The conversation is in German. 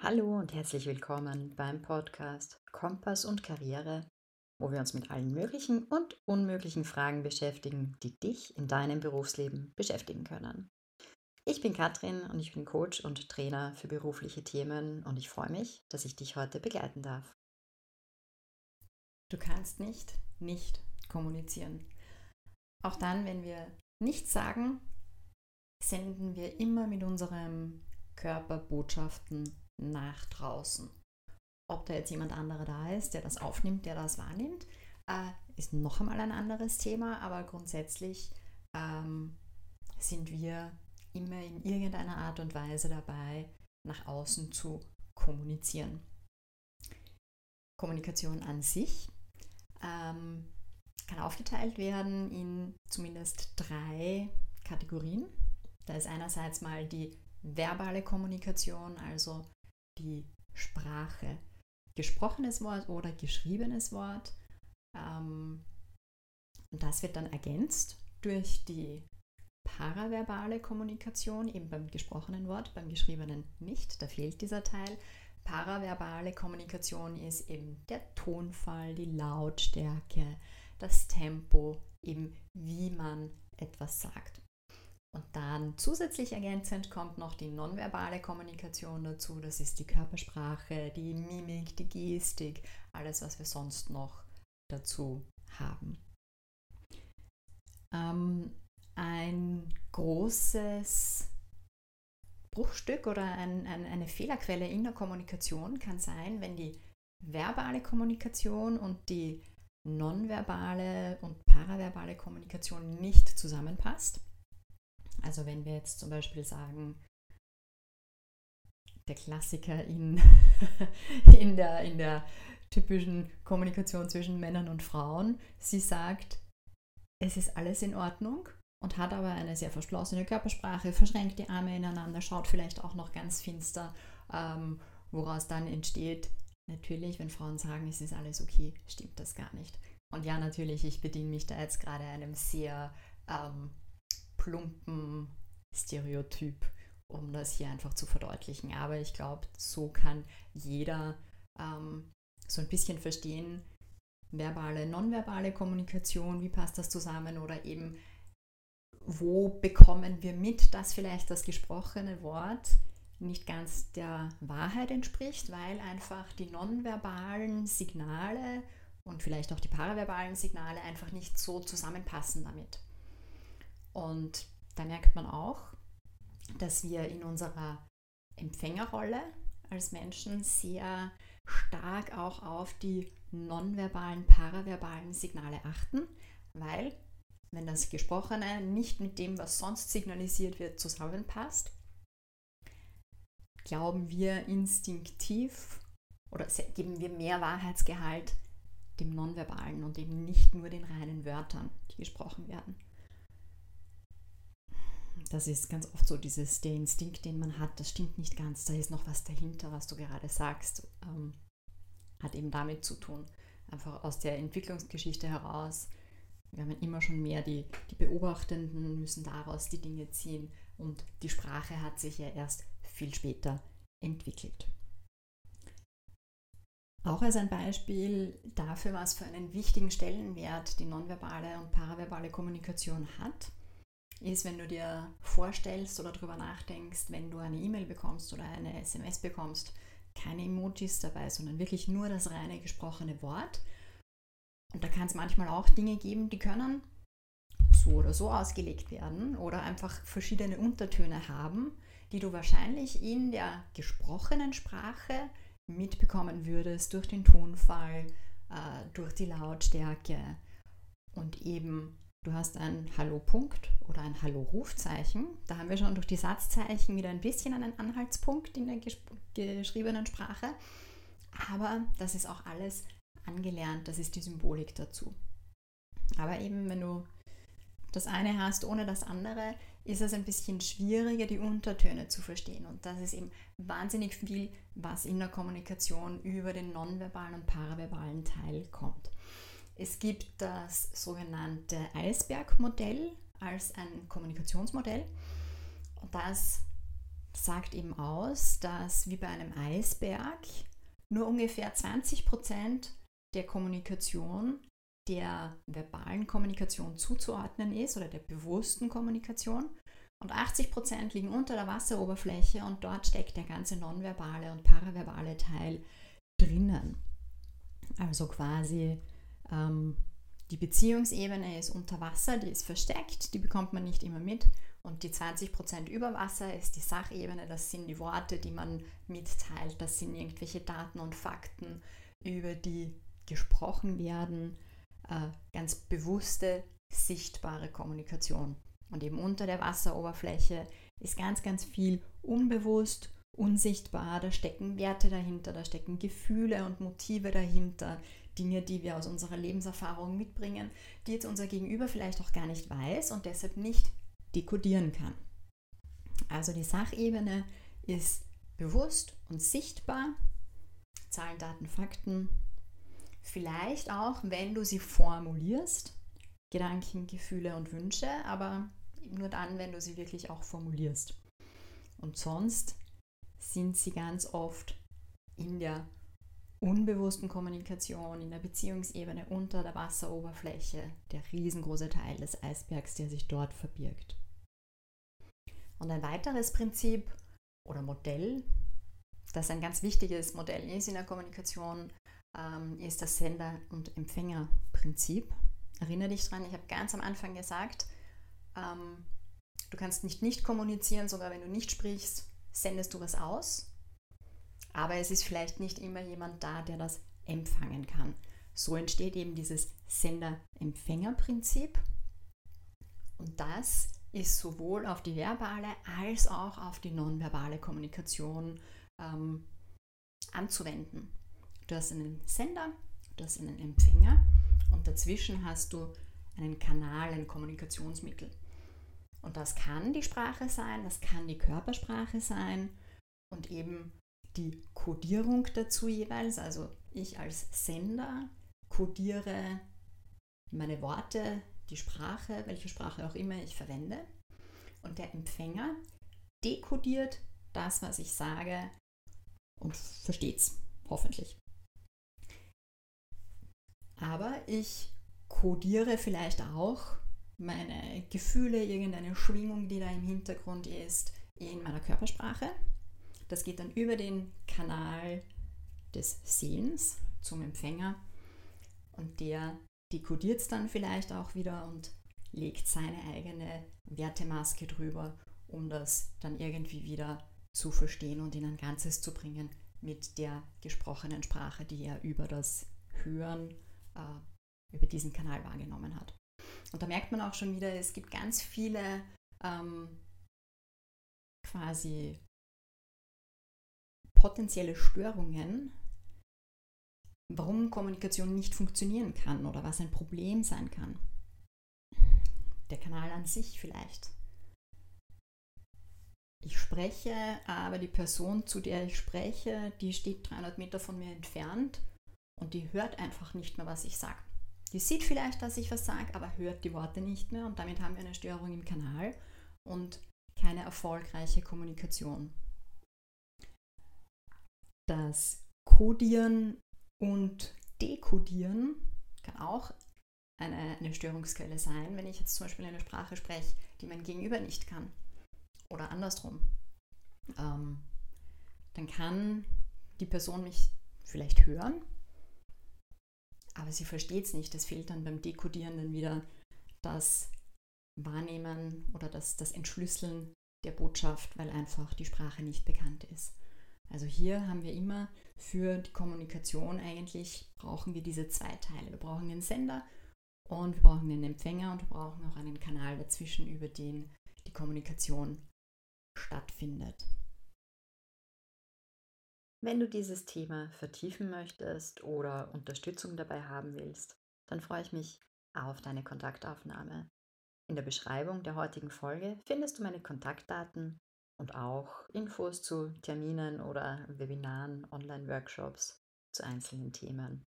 Hallo und herzlich willkommen beim Podcast Kompass und Karriere, wo wir uns mit allen möglichen und unmöglichen Fragen beschäftigen, die dich in deinem Berufsleben beschäftigen können. Ich bin Katrin und ich bin Coach und Trainer für berufliche Themen und ich freue mich, dass ich dich heute begleiten darf. Du kannst nicht nicht kommunizieren. Auch dann, wenn wir nichts sagen, senden wir immer mit unserem Körper Botschaften nach draußen. Ob da jetzt jemand anderer da ist, der das aufnimmt, der das wahrnimmt, äh, ist noch einmal ein anderes Thema, aber grundsätzlich ähm, sind wir immer in irgendeiner Art und Weise dabei, nach außen zu kommunizieren. Kommunikation an sich ähm, kann aufgeteilt werden in zumindest drei Kategorien. Da ist einerseits mal die verbale Kommunikation, also die Sprache. Gesprochenes Wort oder geschriebenes Wort. Ähm, und das wird dann ergänzt durch die paraverbale Kommunikation, eben beim gesprochenen Wort, beim geschriebenen nicht, da fehlt dieser Teil. Paraverbale Kommunikation ist eben der Tonfall, die Lautstärke, das Tempo, eben wie man etwas sagt. Und dann zusätzlich ergänzend kommt noch die nonverbale Kommunikation dazu. Das ist die Körpersprache, die Mimik, die Gestik, alles, was wir sonst noch dazu haben. Ähm, ein großes Bruchstück oder ein, ein, eine Fehlerquelle in der Kommunikation kann sein, wenn die verbale Kommunikation und die nonverbale und paraverbale Kommunikation nicht zusammenpasst. Also wenn wir jetzt zum Beispiel sagen, der Klassiker in, in, der, in der typischen Kommunikation zwischen Männern und Frauen, sie sagt, es ist alles in Ordnung und hat aber eine sehr verschlossene Körpersprache, verschränkt die Arme ineinander, schaut vielleicht auch noch ganz finster, ähm, woraus dann entsteht, natürlich, wenn Frauen sagen, es ist alles okay, stimmt das gar nicht. Und ja, natürlich, ich bediene mich da jetzt gerade einem sehr ähm, plumpen Stereotyp, um das hier einfach zu verdeutlichen. Aber ich glaube, so kann jeder ähm, so ein bisschen verstehen, verbale, nonverbale Kommunikation, wie passt das zusammen oder eben, wo bekommen wir mit, dass vielleicht das gesprochene Wort nicht ganz der Wahrheit entspricht, weil einfach die nonverbalen Signale und vielleicht auch die paraverbalen Signale einfach nicht so zusammenpassen damit. Und da merkt man auch, dass wir in unserer Empfängerrolle als Menschen sehr stark auch auf die nonverbalen, paraverbalen Signale achten, weil wenn das Gesprochene nicht mit dem, was sonst signalisiert wird, zusammenpasst, glauben wir instinktiv oder geben wir mehr Wahrheitsgehalt dem Nonverbalen und eben nicht nur den reinen Wörtern, die gesprochen werden das ist ganz oft so dieses, der Instinkt, den man hat, das stimmt nicht ganz, da ist noch was dahinter, was du gerade sagst, ähm, hat eben damit zu tun. Einfach aus der Entwicklungsgeschichte heraus. Wir haben immer schon mehr die, die Beobachtenden, müssen daraus die Dinge ziehen und die Sprache hat sich ja erst viel später entwickelt. Auch als ein Beispiel dafür, was für einen wichtigen Stellenwert die nonverbale und paraverbale Kommunikation hat, ist, wenn du dir vorstellst oder darüber nachdenkst, wenn du eine E-Mail bekommst oder eine SMS bekommst, keine Emojis dabei, sondern wirklich nur das reine gesprochene Wort. Und da kann es manchmal auch Dinge geben, die können so oder so ausgelegt werden oder einfach verschiedene Untertöne haben, die du wahrscheinlich in der gesprochenen Sprache mitbekommen würdest durch den Tonfall, äh, durch die Lautstärke und eben Du hast einen Hallo-Punkt oder ein Hallo-Rufzeichen. Da haben wir schon durch die Satzzeichen wieder ein bisschen einen Anhaltspunkt in der geschriebenen Sprache. Aber das ist auch alles angelernt, das ist die Symbolik dazu. Aber eben, wenn du das eine hast ohne das andere, ist es ein bisschen schwieriger, die Untertöne zu verstehen. Und das ist eben wahnsinnig viel, was in der Kommunikation über den nonverbalen und paraverbalen Teil kommt. Es gibt das sogenannte Eisbergmodell als ein Kommunikationsmodell. Und das sagt eben aus, dass wie bei einem Eisberg nur ungefähr 20 Prozent der Kommunikation der verbalen Kommunikation zuzuordnen ist oder der bewussten Kommunikation. Und 80 Prozent liegen unter der Wasseroberfläche und dort steckt der ganze nonverbale und paraverbale Teil drinnen. Also quasi ähm, die Beziehungsebene ist unter Wasser, die ist versteckt, die bekommt man nicht immer mit. Und die 20% über Wasser ist die Sachebene, das sind die Worte, die man mitteilt, das sind irgendwelche Daten und Fakten, über die gesprochen werden, äh, ganz bewusste, sichtbare Kommunikation. Und eben unter der Wasseroberfläche ist ganz, ganz viel unbewusst, unsichtbar, da stecken Werte dahinter, da stecken Gefühle und Motive dahinter, Dinge, die wir aus unserer Lebenserfahrung mitbringen, die jetzt unser Gegenüber vielleicht auch gar nicht weiß und deshalb nicht dekodieren kann. Also die Sachebene ist bewusst und sichtbar. Zahlen, Daten, Fakten. Vielleicht auch, wenn du sie formulierst, Gedanken, Gefühle und Wünsche, aber nur dann, wenn du sie wirklich auch formulierst. Und sonst sind sie ganz oft in der unbewussten Kommunikation, in der Beziehungsebene unter der Wasseroberfläche, der riesengroße Teil des Eisbergs, der sich dort verbirgt. Und ein weiteres Prinzip oder Modell, das ein ganz wichtiges Modell ist in der Kommunikation, ähm, ist das Sender- und Empfängerprinzip. Erinnere dich dran, ich habe ganz am Anfang gesagt, ähm, du kannst nicht nicht kommunizieren, sogar wenn du nicht sprichst, sendest du was aus aber es ist vielleicht nicht immer jemand da, der das empfangen kann. So entsteht eben dieses Sender-Empfänger-Prinzip. Und das ist sowohl auf die verbale als auch auf die nonverbale Kommunikation ähm, anzuwenden. Du hast einen Sender, du hast einen Empfänger und dazwischen hast du einen Kanal, ein Kommunikationsmittel. Und das kann die Sprache sein, das kann die Körpersprache sein und eben die Codierung dazu jeweils. Also ich als Sender codiere meine Worte, die Sprache, welche Sprache auch immer ich verwende. Und der Empfänger dekodiert das, was ich sage und versteht es, hoffentlich. Aber ich codiere vielleicht auch meine Gefühle, irgendeine Schwingung, die da im Hintergrund ist, in meiner Körpersprache. Das geht dann über den Kanal des Sehens zum Empfänger und der dekodiert es dann vielleicht auch wieder und legt seine eigene Wertemaske drüber, um das dann irgendwie wieder zu verstehen und in ein Ganzes zu bringen mit der gesprochenen Sprache, die er über das Hören, äh, über diesen Kanal wahrgenommen hat. Und da merkt man auch schon wieder, es gibt ganz viele ähm, quasi potenzielle Störungen, warum Kommunikation nicht funktionieren kann oder was ein Problem sein kann. Der Kanal an sich vielleicht. Ich spreche, aber die Person, zu der ich spreche, die steht 300 Meter von mir entfernt und die hört einfach nicht mehr, was ich sage. Die sieht vielleicht, dass ich was sage, aber hört die Worte nicht mehr und damit haben wir eine Störung im Kanal und keine erfolgreiche Kommunikation das Codieren und Dekodieren kann auch eine, eine Störungsquelle sein, wenn ich jetzt zum Beispiel eine Sprache spreche, die mein Gegenüber nicht kann. Oder andersrum. Ähm, dann kann die Person mich vielleicht hören, aber sie versteht es nicht. Es fehlt dann beim Dekodieren dann wieder das Wahrnehmen oder das, das Entschlüsseln der Botschaft, weil einfach die Sprache nicht bekannt ist. Also hier haben wir immer für die Kommunikation eigentlich brauchen wir diese zwei Teile. Wir brauchen den Sender und wir brauchen den Empfänger und wir brauchen auch einen Kanal dazwischen, über den die Kommunikation stattfindet. Wenn du dieses Thema vertiefen möchtest oder Unterstützung dabei haben willst, dann freue ich mich auf deine Kontaktaufnahme. In der Beschreibung der heutigen Folge findest du meine Kontaktdaten und auch Infos zu Terminen oder Webinaren, Online-Workshops zu einzelnen Themen.